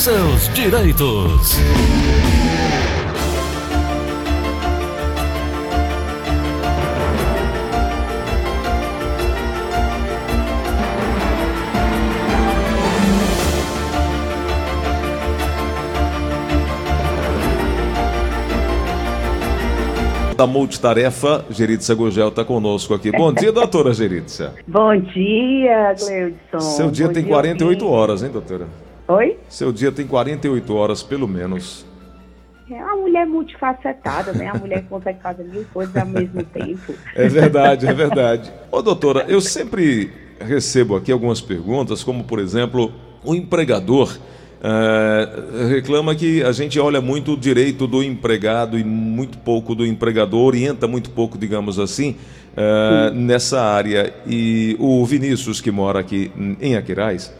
seus direitos. da multitarefa, Geritza Gugel está conosco aqui. Bom dia, doutora Geritza. Bom dia, Gleudson. Seu dia Bom tem 48 horas, hein, doutora? Oi? Seu dia tem 48 horas, pelo menos. É uma mulher multifacetada, né? A mulher consegue fazer mil coisas ao mesmo tempo. É verdade, é verdade. Ô, doutora, eu sempre recebo aqui algumas perguntas, como, por exemplo, o empregador Uh, reclama que a gente olha muito o direito do empregado e muito pouco do empregador, orienta muito pouco, digamos assim, uh, nessa área. E o Vinícius, que mora aqui em Aquiraz,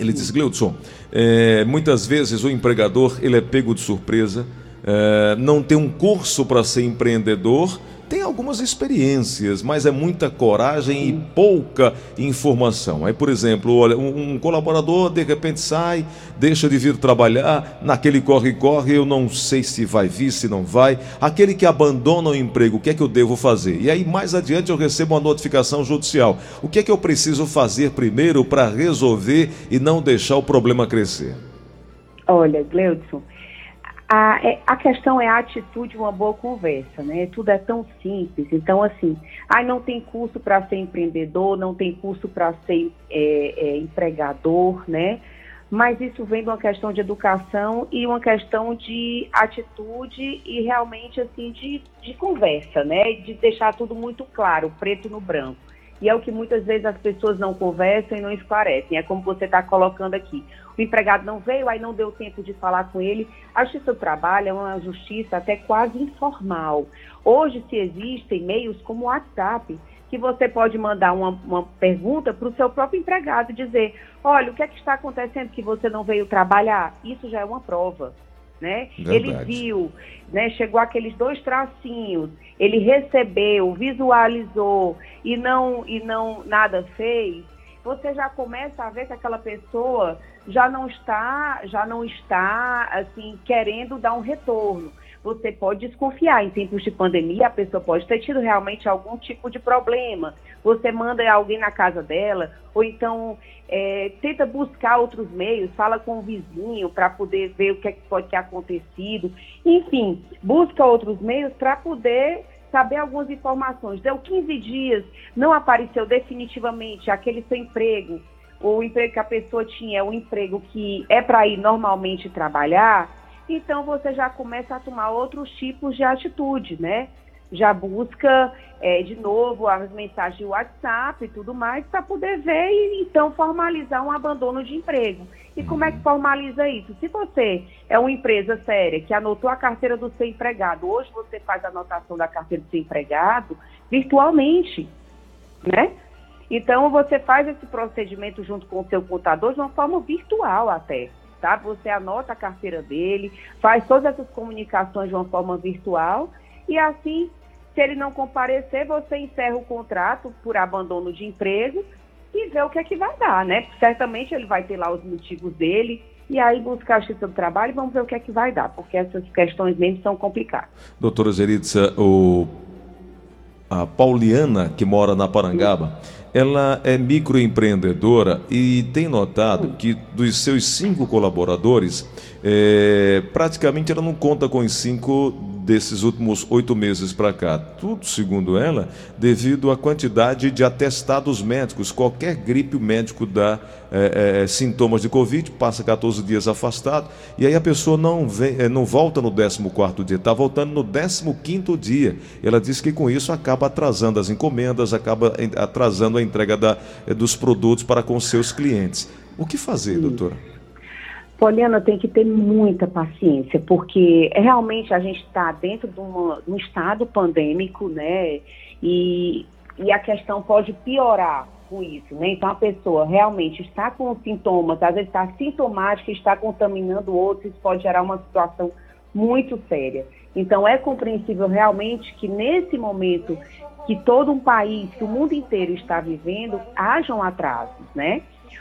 ele diz, Gleudson, é, muitas vezes o empregador ele é pego de surpresa, é, não tem um curso para ser empreendedor tem algumas experiências, mas é muita coragem e pouca informação. Aí, por exemplo, olha, um, colaborador de repente sai, deixa de vir trabalhar, naquele corre-corre, eu não sei se vai vir, se não vai. Aquele que abandona o emprego, o que é que eu devo fazer? E aí, mais adiante, eu recebo uma notificação judicial. O que é que eu preciso fazer primeiro para resolver e não deixar o problema crescer? Olha, Gleudson, a, é, a questão é a atitude, uma boa conversa, né? Tudo é tão simples. Então, assim, ai, não tem curso para ser empreendedor, não tem curso para ser é, é, empregador, né? Mas isso vem de uma questão de educação e uma questão de atitude e realmente, assim, de, de conversa, né? De deixar tudo muito claro, preto no branco. E é o que muitas vezes as pessoas não conversam e não esclarecem. É como você está colocando aqui. O empregado não veio, aí não deu tempo de falar com ele. A justiça do trabalho é uma justiça até quase informal. Hoje se existem meios como o WhatsApp, que você pode mandar uma, uma pergunta para o seu próprio empregado, dizer, olha, o que é que está acontecendo que você não veio trabalhar? Isso já é uma prova né? Ele viu, né? Chegou aqueles dois tracinhos, ele recebeu, visualizou e não e não nada fez. Você já começa a ver que aquela pessoa já não está, já não está assim querendo dar um retorno você pode desconfiar. Em tempos de pandemia, a pessoa pode ter tido realmente algum tipo de problema. Você manda alguém na casa dela, ou então é, tenta buscar outros meios, fala com o vizinho para poder ver o que, é que pode ter acontecido. Enfim, busca outros meios para poder saber algumas informações. Deu 15 dias, não apareceu definitivamente aquele seu emprego, o emprego que a pessoa tinha um emprego que é para ir normalmente trabalhar, então você já começa a tomar outros tipos de atitude, né? Já busca é, de novo as mensagens de WhatsApp e tudo mais para poder ver e então formalizar um abandono de emprego. E como é que formaliza isso? Se você é uma empresa séria que anotou a carteira do seu empregado, hoje você faz a anotação da carteira do seu empregado virtualmente, né? Então você faz esse procedimento junto com o seu contador de uma forma virtual até tá? Você anota a carteira dele, faz todas essas comunicações de uma forma virtual e assim, se ele não comparecer, você encerra o contrato por abandono de emprego e vê o que é que vai dar, né? Certamente ele vai ter lá os motivos dele e aí buscar a justiça do trabalho e vamos ver o que é que vai dar, porque essas questões mesmo são complicadas. Doutora Zeritza, o... a Pauliana, que mora na Parangaba, ela é microempreendedora e tem notado que dos seus cinco colaboradores, é, praticamente ela não conta com os cinco desses últimos oito meses para cá. Tudo, segundo ela, devido à quantidade de atestados médicos. Qualquer gripe, o médico dá é, é, sintomas de Covid, passa 14 dias afastado, e aí a pessoa não, vem, é, não volta no 14 dia, está voltando no 15 dia. Ela diz que com isso acaba atrasando as encomendas, acaba atrasando a entrega da, dos produtos para com seus clientes. O que fazer, doutora? Poliana tem que ter muita paciência, porque realmente a gente está dentro de, uma, de, um estado pandêmico, né? E, e a questão pode piorar com isso, né? Então a pessoa realmente está com sintomas, às vezes está sintomática, está contaminando outros, pode gerar uma situação muito séria. Então é compreensível realmente que nesse momento que todo um país, que o mundo inteiro está vivendo, hajam atrasos, né?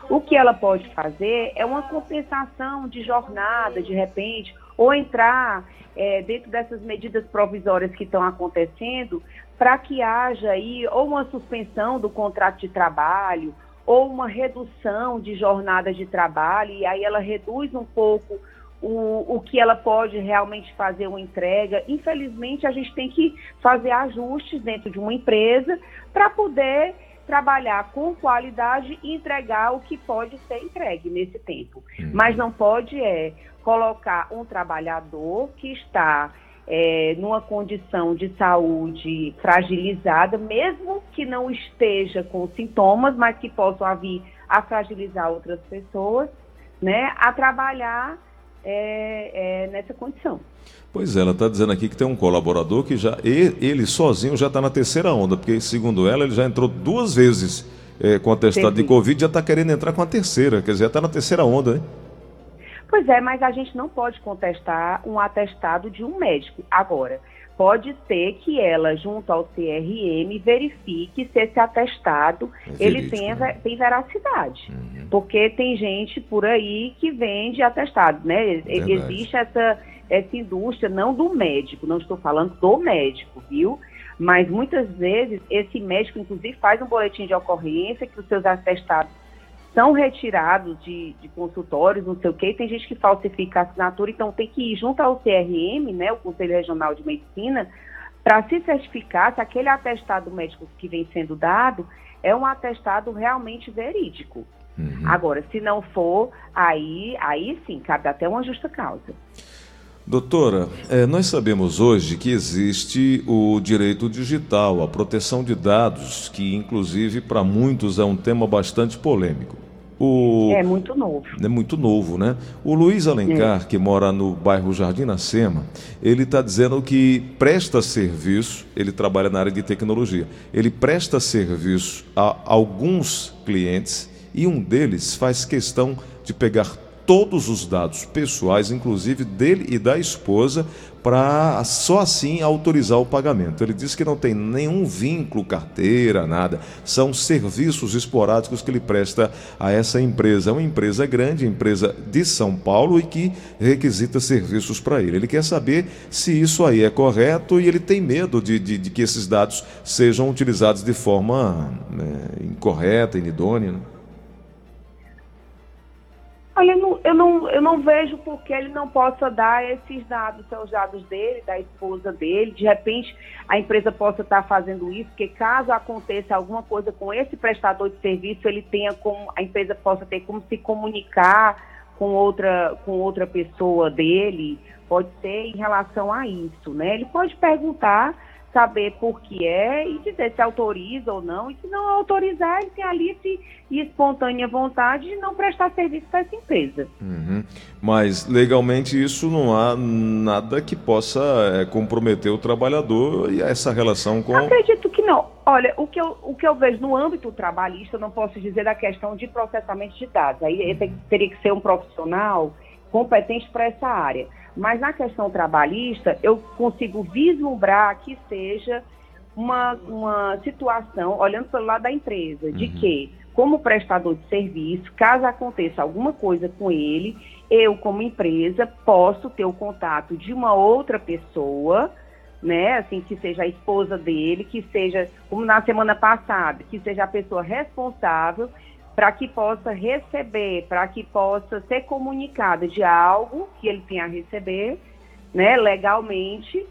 O que ela pode fazer é uma compensação de jornada, de repente, ou entrar é, dentro dessas medidas provisórias que estão acontecendo, para que haja aí ou uma suspensão do contrato de trabalho, ou uma redução de jornada de trabalho, e aí ela reduz um pouco o, o que ela pode realmente fazer uma entrega. Infelizmente, a gente tem que fazer ajustes dentro de uma empresa para poder trabalhar com qualidade e entregar o que pode ser entregue nesse tempo. Uhum. Mas não pode é colocar um trabalhador que está é, numa condição de saúde fragilizada, mesmo que não esteja com sintomas, mas que possam vir a fragilizar outras pessoas, né, a trabalhar é, é, nessa condição. Pois é, ela está dizendo aqui que tem um colaborador que já ele sozinho já está na terceira onda, porque segundo ela ele já entrou duas vezes é, com atestado de Covid, e já está querendo entrar com a terceira, quer dizer, já está na terceira onda, né? Pois é, mas a gente não pode contestar um atestado de um médico. Agora, pode ser que ela, junto ao CRM, verifique se esse atestado é ele tem, né? tem veracidade. Uhum. Porque tem gente por aí que vende atestado, né? Verdade. Existe essa, essa indústria, não do médico, não estou falando do médico, viu? Mas muitas vezes esse médico, inclusive, faz um boletim de ocorrência que os seus atestados são retirados de, de, consultórios, não sei o quê, tem gente que falsifica a assinatura, então tem que ir junto ao CRM, né, o Conselho Regional de Medicina, para se certificar se aquele atestado médico que vem sendo dado é um atestado realmente verídico. Uhum. Agora, se não for, aí, aí sim, cabe até uma justa causa. Doutora, é, nós sabemos hoje que existe o direito digital, a proteção de dados, que inclusive para muitos é um tema bastante polêmico. O... É muito novo. É muito novo, né? O Luiz Alencar, é. que mora no bairro Jardim Nascema, ele está dizendo que presta serviço, ele trabalha na área de tecnologia, ele presta serviço a alguns clientes e um deles faz questão de pegar todos os dados pessoais, inclusive dele e da esposa, para só assim autorizar o pagamento. Ele diz que não tem nenhum vínculo, carteira, nada. São serviços esporádicos que ele presta a essa empresa. É uma empresa grande, empresa de São Paulo e que requisita serviços para ele. Ele quer saber se isso aí é correto e ele tem medo de, de, de que esses dados sejam utilizados de forma né, incorreta, inidônea. Né? Olha, eu não, eu, não, eu não vejo por que ele não possa dar esses dados, são os dados dele, da esposa dele. De repente, a empresa possa estar fazendo isso, porque caso aconteça alguma coisa com esse prestador de serviço, ele tenha como, a empresa possa ter como se comunicar com outra, com outra pessoa dele, pode ser em relação a isso, né? Ele pode perguntar saber por que é e dizer se autoriza ou não. E se não autorizar, ele tem a livre e espontânea vontade de não prestar serviço para essa empresa. Uhum. Mas legalmente isso não há nada que possa é, comprometer o trabalhador e essa relação com. Acredito que não. Olha, o que, eu, o que eu vejo no âmbito trabalhista, eu não posso dizer da questão de processamento de dados. Aí teria que ser um profissional competente para essa área. Mas na questão trabalhista, eu consigo vislumbrar que seja uma, uma situação, olhando pelo lado da empresa, de uhum. que, como prestador de serviço, caso aconteça alguma coisa com ele, eu, como empresa, posso ter o contato de uma outra pessoa, né, assim, que seja a esposa dele, que seja, como na semana passada, que seja a pessoa responsável para que possa receber, para que possa ser comunicado de algo que ele tenha a receber, né, legalmente,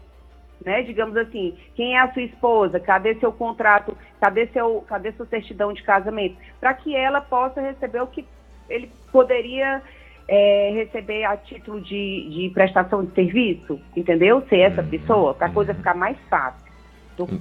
né, digamos assim, quem é a sua esposa, cadê seu contrato, cadê seu, cadê sua certidão de casamento, para que ela possa receber o que ele poderia é, receber a título de, de, prestação de serviço, entendeu? Ser essa uhum. pessoa, para a coisa ficar mais fácil.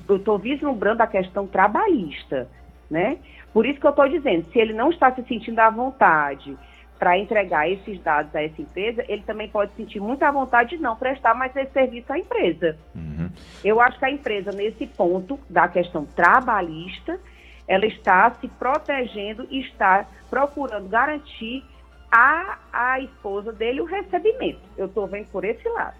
Eu estou vislumbrando a questão trabalhista, né? Por isso que eu estou dizendo, se ele não está se sentindo à vontade para entregar esses dados a essa empresa, ele também pode sentir muita vontade de não prestar mais esse serviço à empresa. Uhum. Eu acho que a empresa, nesse ponto da questão trabalhista, ela está se protegendo e está procurando garantir a, a esposa dele o recebimento. Eu estou vendo por esse lado.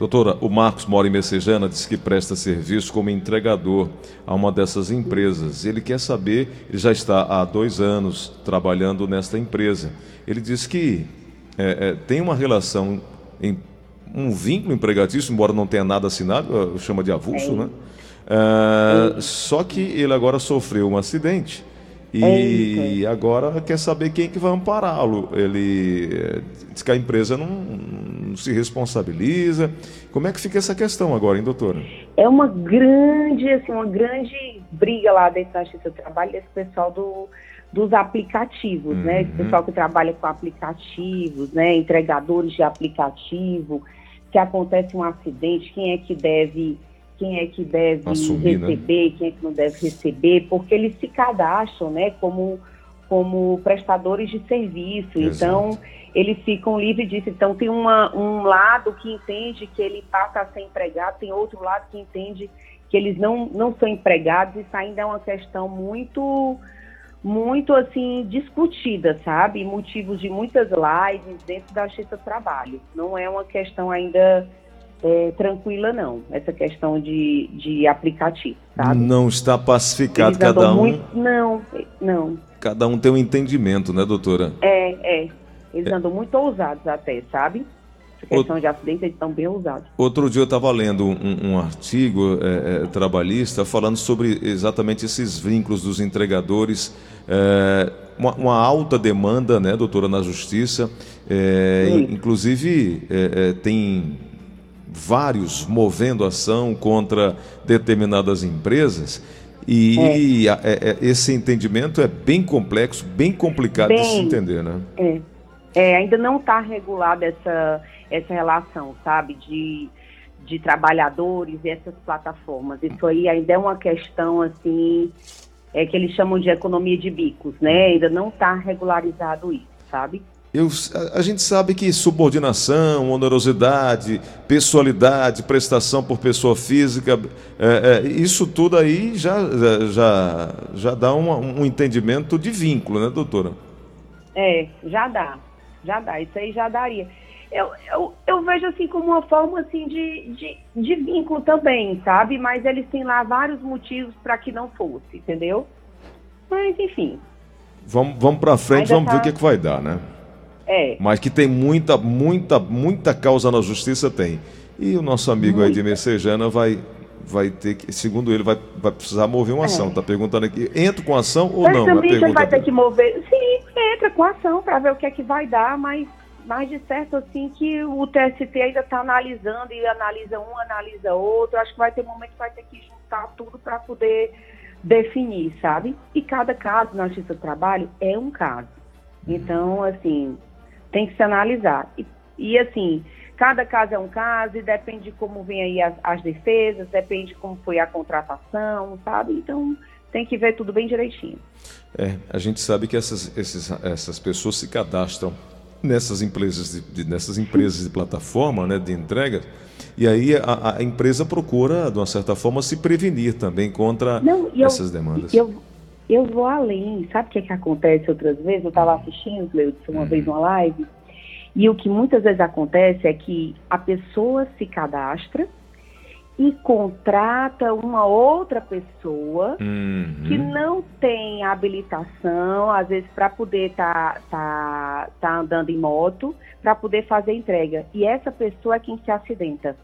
Doutora, o Marcos mora em Messejana, diz que presta serviço como entregador a uma dessas empresas. Ele quer saber, ele já está há dois anos trabalhando nesta empresa. Ele diz que é, é, tem uma relação, em, um vínculo empregatício, embora não tenha nada assinado, chama de avulso, né? É, só que ele agora sofreu um acidente e agora quer saber quem que vai ampará-lo. Ele eh, diz que a empresa não, não, se responsabiliza. Como é que fica essa questão agora, hein, doutora? É uma grande, assim, uma grande briga lá dentro da Justiça do Trabalho desse pessoal do, dos aplicativos, uhum. né? Esse uhum. pessoal que trabalha com aplicativos, né? Entregadores de aplicativo, que acontece um acidente, quem é que deve quem é que deve Assumir, né? receber, né? quem é que não deve receber, porque eles se cadastram, né, como, como prestadores de serviço. Exato. Então, eles ficam livres disso. Então, tem uma, um lado que entende que ele passa a ser empregado, tem outro lado que entende que eles não, não são empregados. Isso ainda é uma questão muito muito assim discutida, sabe? Motivos de muitas lives dentro da Justiça do Trabalho. Não é uma questão ainda é, tranquila, não, essa questão de, de aplicativo, sabe? Não está pacificado cada um. Muito, não, não. Cada um tem um entendimento, né, doutora? É, é. Eles é. andam muito ousados até, sabe? Essa questão de acidente, eles estão bem ousados. Outro dia eu estava lendo um, um artigo é, é, trabalhista falando sobre exatamente esses vínculos dos entregadores. É, uma, uma, alta demanda, né, doutora, na justiça. É, inclusive, tem vários movendo ação contra determinadas empresas. E é. É, é, esse entendimento é bem complexo, bem complicado bem, de se entender, né? É, é ainda não está regulada essa, essa relação, sabe, de, de trabalhadores e essas plataformas. Isso aí ainda é uma questão, assim, é que eles chamam de economia de bicos, né? Ainda não está regularizado isso, sabe? Eu, a, a, gente sabe que subordinação, onerosidade, pessoalidade, prestação por pessoa física, é, é, isso tudo aí já, já, já dá uma, um entendimento de vínculo, né, doutora? É, já dá, já dá, isso aí já daria. Eu, eu, eu vejo assim como uma forma assim de, de, de vínculo também, sabe? Mas eles têm lá vários motivos para que não fosse, entendeu? Mas enfim. Vamos, vamos para frente, Ainda vamos tá... ver o que, é que vai dar, né? É. Mas que tem muita, muita, muita causa na justiça, tem. E o nosso amigo muita. aí de Messejana vai, vai ter que, segundo ele, vai, vai precisar mover uma ação. Está é. perguntando aqui, entra com ação ou não? Também é vai ter que mover. Sim, entra com ação para ver o que é que vai dar, mas, mas de certo assim que o TST ainda está analisando e analisa um, analisa outro. Acho que vai ter um momento que vai ter que juntar tudo para poder definir, sabe? E cada caso na Justiça do Trabalho é um caso. Então, assim, tem que se analisar. E, e, assim, cada caso é um caso e depende de como vem aí as, as defesas, depende de como foi a contratação, sabe? Então, tem que ver tudo bem direitinho. É, a gente sabe que essas, esses, essas pessoas se cadastram nessas empresas de, de, nessas empresas de plataforma, né, de entrega, e aí a, a, empresa procura, de uma certa forma, se prevenir também contra Não, essas eu, demandas. Eu, eu vou além. Sabe o que, é que acontece outras vezes? Eu estava assistindo, Cleudson, uma uhum. vez uma live, e o que muitas vezes acontece é que a pessoa se cadastra e contrata uma outra pessoa uhum. que não tem habilitação, às vezes, para poder estar tá, tá, tá andando em moto, para poder fazer entrega. E essa pessoa é quem se acidenta.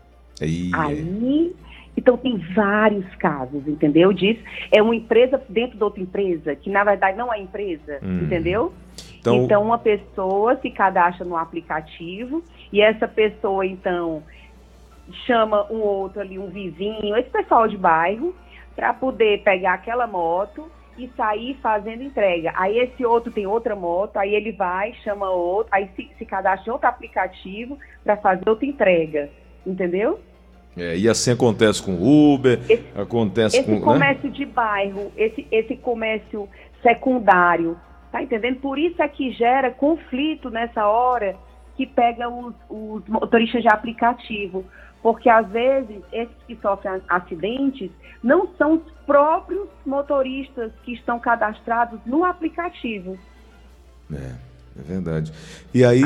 Aí então tem vários casos, entendeu? Disso. É uma empresa dentro de outra empresa, que na verdade não é empresa, hum. entendeu? Então... então uma pessoa se cadastra no aplicativo e essa pessoa então chama um outro ali, um vizinho, esse pessoal de bairro, para poder pegar aquela moto e sair fazendo entrega. Aí esse outro tem outra moto, aí ele vai, chama outro, aí se, se cadastra em outro aplicativo para fazer outra entrega, entendeu? É, e assim acontece com o Uber, esse, acontece esse com. Esse né? comércio né? de bairro, esse, esse comércio secundário, tá entendendo? Por isso é que gera conflito nessa hora que pega os, os motoristas de aplicativo. Porque às vezes esses que sofrem acidentes não são os próprios motoristas que estão cadastrados no aplicativo. É. É verdade. E aí,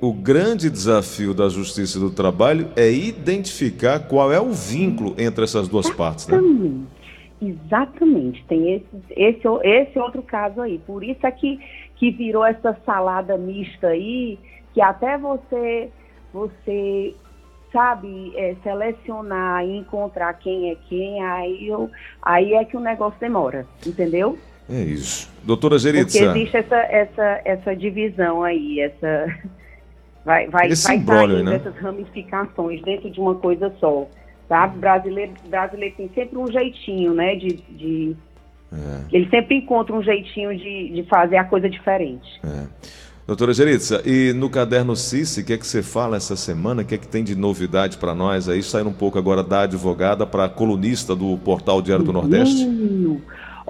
o, o, grande desafio da Justiça do Trabalho é identificar qual é o vínculo entre essas duas partes, né? Exatamente. Tem esse, esse, esse outro caso aí. Por isso é que, que virou essa salada mista aí, que até você, você sabe, é, selecionar e encontrar quem é quem, aí, eu, aí é que o negócio demora, entendeu? É isso. Doutora Geritza. Porque existe essa, essa, essa divisão aí, essa. Vai, vai, Esse vai né? essas ramificações dentro de uma coisa só. Sabe? Brasileiro, brasileiro tem sempre um jeitinho, né? De. de é. Ele sempre encontra um jeitinho de, de fazer a coisa diferente. É. Doutora Geritza, e no caderno Cici, o que é que você fala essa semana? O que é que tem de novidade para nós aí? Saindo um pouco agora da advogada para a colunista do Portal Diário do Nordeste.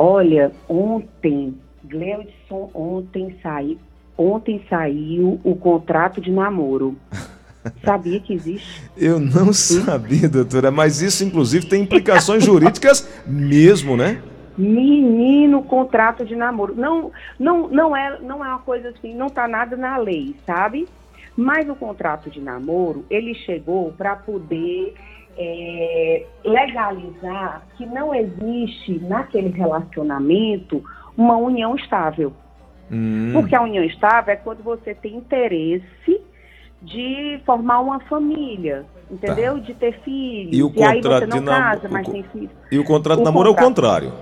Olha, ontem, Gleudson, ontem saiu, ontem saiu o contrato de namoro. Sabia que existe? Eu não sabia, doutora, mas isso inclusive tem implicações jurídicas mesmo, né? Menino, contrato de namoro. Não, não, não é, não é uma coisa assim, não está nada na lei, sabe? Mas o contrato de namoro, ele chegou para poder é, legalizar que não existe naquele relacionamento uma união estável. Hum. Porque a união estável é quando você tem interesse de formar uma família, entendeu? Tá. De ter filhos. E, o e aí você não casa, mas tem filhos. E o contrato de namoro contrato... é o contrário.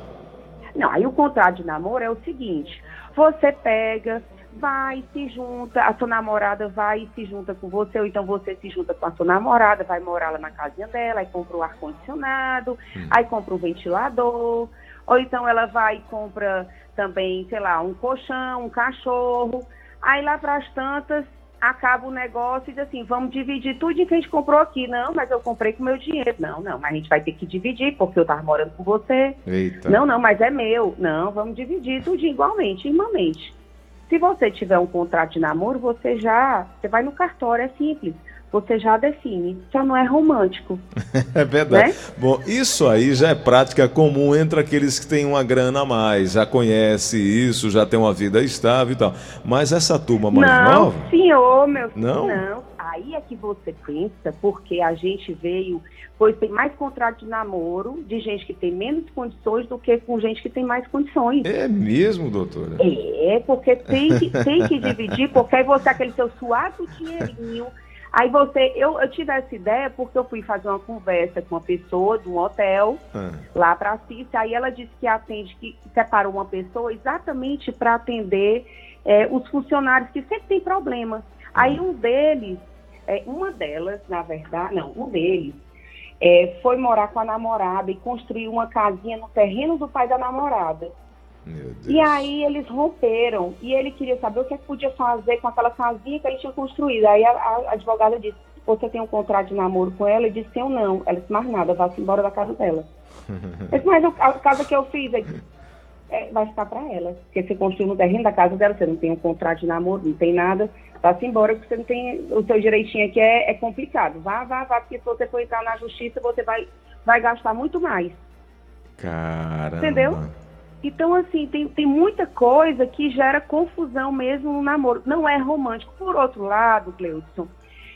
Não, aí o contrato de namoro é o seguinte: você pega, vai, se junta, a sua namorada vai e se junta com você, ou então você se junta com a sua namorada, vai morar lá na casinha dela, aí compra o ar-condicionado, hum. aí compra o ventilador, ou então ela vai e compra também, sei lá, um colchão, um cachorro, aí lá para as tantas acaba o negócio e diz assim, vamos dividir tudo que a gente comprou aqui. Não, mas eu comprei com meu dinheiro. Não, não, mas a gente vai ter que dividir, porque eu estava morando com você. Eita. Não, não, mas é meu. Não, vamos dividir tudo igualmente, irmãmente. Se você tiver um contrato de namoro, você já, você vai no cartório, é simples. Você já define, só não é romântico. é verdade. Né? Bom, isso aí já é prática comum entre aqueles que têm uma grana a mais, já conhece isso, já tem uma vida estável e tal. Mas essa turma mais não, nova? Senhor, meu filho, não. não. Aí é que você pensa, porque a gente veio pois tem mais contrato de namoro de gente que tem menos condições do que com gente que tem mais condições. É mesmo, doutora? É, porque tem que, tem que dividir, porque aí você, aquele seu suado dinheirinho, aí você, eu, eu tive essa ideia porque eu fui fazer uma conversa com uma pessoa de um hotel, ah. lá para Cícia, aí ela disse que atende, que separou uma pessoa exatamente para atender é, os funcionários que sempre tem problemas. Aí um deles, é, uma delas, na verdade, não, um deles, é, foi morar com a namorada e construiu uma casinha no terreno do pai da namorada. E aí eles romperam e ele queria saber o que, é que podia fazer com aquela casinha que ele tinha construído. Aí a, a advogada disse: Você tem um contrato de namoro com ela? Ele disse: Eu não. Ela disse: Mais nada, vá-se embora da casa dela. disse, Mas a casa que eu fiz é, vai ficar para ela. Porque você construiu no terreno da casa dela, você não tem um contrato de namoro, não tem nada. Vá-se embora, porque você não tem. O seu direitinho aqui é, é complicado. Vá, vá, vá, porque se você for entrar na justiça, você vai, vai gastar muito mais. Caramba. Entendeu? Então, assim, tem, tem muita coisa que gera confusão mesmo no namoro. Não é romântico. Por outro lado, Gleudson,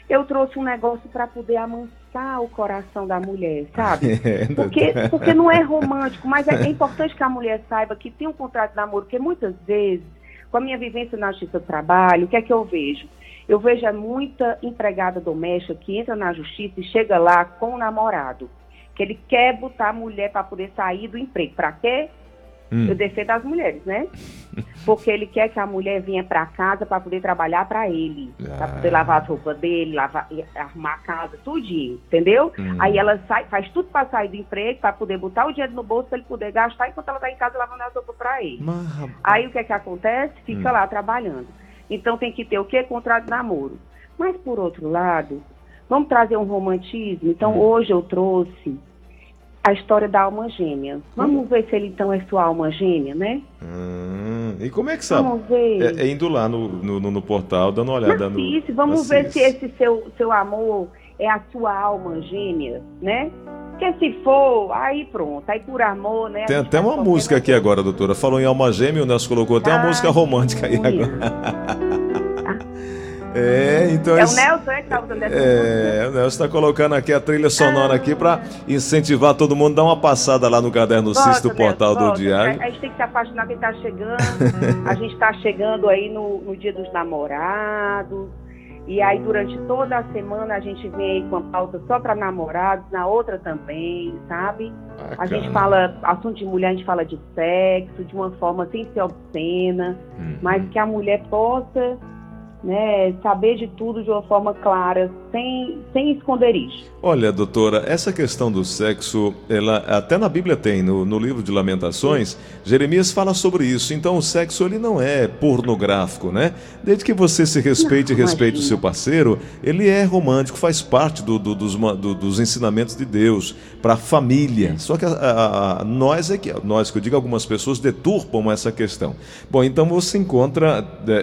eu trouxe um negócio para poder amansar o coração da mulher, sabe? É, porque, porque não é romântico, mas é, é importante que a mulher saiba que tem um contrato de namoro, porque muitas vezes com a minha vivência na justiça do trabalho, o que é que eu vejo? Eu vejo é muita empregada doméstica que entra na justiça e chega lá com o namorado, que ele quer botar a mulher para poder sair do emprego. Para quê? Hum. Eu defendo as mulheres, né? Porque ele quer que a mulher venha para casa para poder trabalhar para ele, ah. para poder lavar as roupas dele, lavar, arrumar a casa, tudinho, entendeu? Hum. Aí ela sai, faz tudo para sair do emprego, para poder botar o dinheiro no bolso para ele poder gastar enquanto ela está em casa lavando as roupas para ele. Mas... Aí o que é que acontece? Fica hum. lá trabalhando. Então tem que ter o quê? Contrato de namoro. Mas por outro lado, vamos trazer um romantismo. Então hum. hoje eu trouxe a história da alma gêmea. Vamos hum. ver se ele então é sua alma gêmea, né? Hum, e como é que sabe? Vamos ver. É, é indo lá no, no, no, portal, dando uma olhada Narcisse, no. Vamos ver se esse seu, seu amor é a sua alma gêmea, né? Porque se for, aí pronto, aí por amor, né? Tem até uma música aqui agora, doutora. Falou em alma gêmea, o Nelson colocou até uma música romântica aí agora. É, então É o Nelson, é, que tá usando essa É, o Nelson está colocando aqui a trilha sonora aqui para incentivar todo mundo a dar uma passada lá no Caderno CIS do Portal do. Diário. A, a gente tem que se apaixonar quem tá chegando. a gente tá chegando aí no, no dia dos namorados. E aí, durante toda a semana, a gente vem aí com uma pauta só para namorados, na outra também, sabe? A gente Bacana. fala, assunto de mulher, a gente fala de sexo, de uma forma sem ser obscena, Uhum. mas que a mulher possa né, saber de tudo de uma forma clara, sem, sem esconderijo. Olha, doutora, essa questão do sexo, ela até na Bíblia tem, no, no livro de Lamentações, Jeremias fala sobre isso. Então o sexo ele não é pornográfico, né? Desde que você se respeite e respeite o seu parceiro, ele é romântico, faz parte do- do- dos, do- dos ensinamentos de Deus para a família. Só que a- a- a- nós é que nós que eu digo algumas pessoas deturpam essa questão. Bom, então você encontra é, é,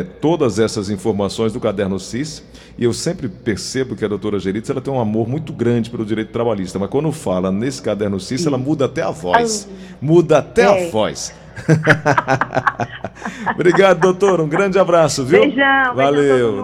é, todas essas informações do caderno CIS e eu sempre percebo que a doutora Geritz ela tem um amor muito grande pelo direito trabalhista, mas quando fala nesse caderno CIS, ela muda até a voz. Muda até a É. voz. Obrigado, doutor. Um grande abraço, viu? Beijão, beijão a Valeu. mundo.